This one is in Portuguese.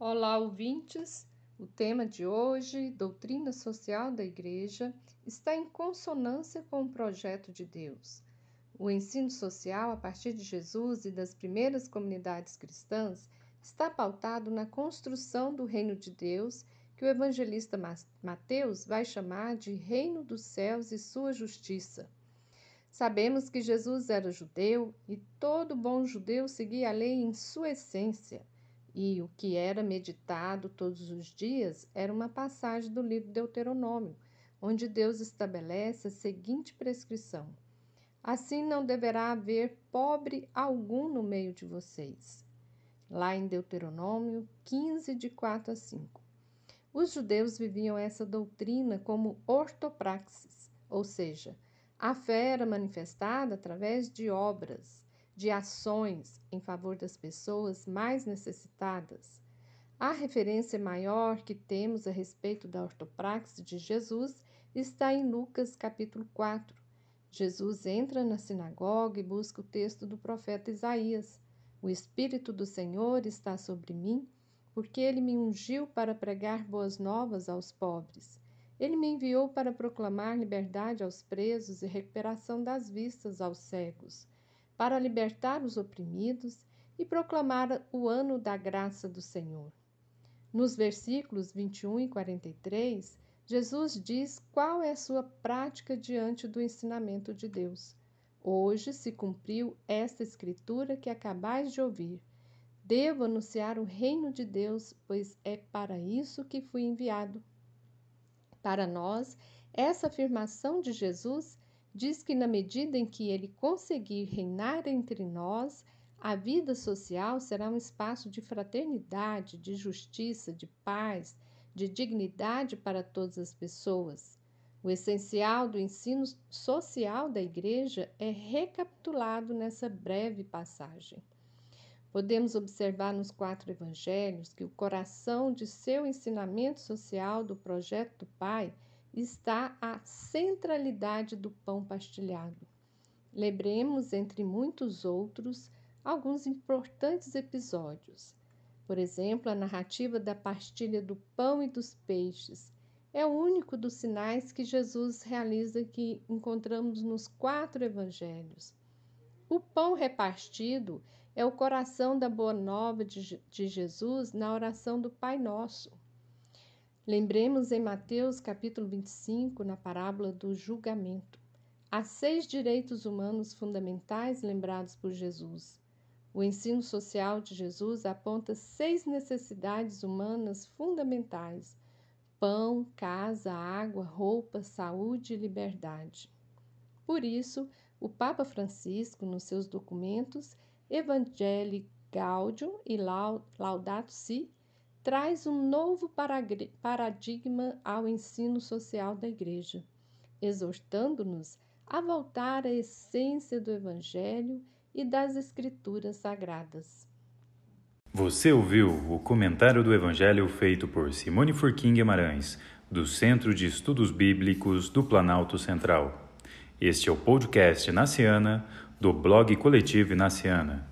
Olá, ouvintes! O tema de hoje, Doutrina Social da Igreja, está em consonância com o projeto de Deus. O ensino social, a partir de Jesus e das primeiras comunidades cristãs, está pautado na construção do reino de Deus, que o evangelista Mateus vai chamar de Reino dos Céus e Sua Justiça. Sabemos que Jesus era judeu e todo bom judeu seguia a lei em sua essência e o que era meditado todos os dias era uma passagem do livro Deuteronômio, onde Deus estabelece a seguinte prescrição: Assim não deverá haver pobre algum no meio de vocês. Lá em Deuteronômio 15, de 4 a 5. Os judeus viviam essa doutrina como ortopraxis, ou seja, a fé era manifestada através de obras de ações em favor das pessoas mais necessitadas. A referência maior que temos a respeito da ortopraxia de Jesus está em Lucas capítulo 4. Jesus entra na sinagoga e busca o texto do profeta Isaías. O Espírito do Senhor está sobre mim, porque ele me ungiu para pregar boas novas aos pobres. Ele me enviou para proclamar liberdade aos presos e recuperação das vistas aos cegos para libertar os oprimidos e proclamar o ano da graça do Senhor. Nos versículos 21 e 43, Jesus diz qual é a sua prática diante do ensinamento de Deus. Hoje se cumpriu esta escritura que acabais de ouvir. Devo anunciar o reino de Deus, pois é para isso que fui enviado. Para nós, essa afirmação de Jesus diz que, na medida em que ele conseguir reinar entre nós, a vida social será um espaço de fraternidade, de justiça, de paz, de dignidade para todas as pessoas. O essencial do ensino social da Igreja é recapitulado nessa breve passagem. Podemos observar nos quatro evangelhos que o coração de seu ensinamento social do projeto do Pai está a centralidade do pão pastilhado. Lembremos, entre muitos outros, alguns importantes episódios. Por exemplo, a narrativa da pastilha do pão e dos peixes é o único dos sinais que Jesus realiza que encontramos nos quatro evangelhos. O pão repartido é o coração da boa nova de, Jesus na oração do Pai Nosso. Lembremos em Mateus capítulo 25, na parábola do julgamento, há seis direitos humanos fundamentais lembrados por Jesus. O ensino social de Jesus aponta seis necessidades humanas fundamentais: pão, casa, água, roupa, saúde e liberdade. Por isso, o Papa Francisco, nos seus documentos Evangelii Gaudium e Laudato Si, traz um novo paradigma ao ensino social da Igreja, exortando-nos a voltar à essência do Evangelho e das Escrituras Sagradas. Você ouviu o comentário do Evangelho feito por Simone Furquim Guimarães, do Centro de Estudos Bíblicos do Planalto Central. Este é o podcast Naciana, do blog Coletivo Naciana.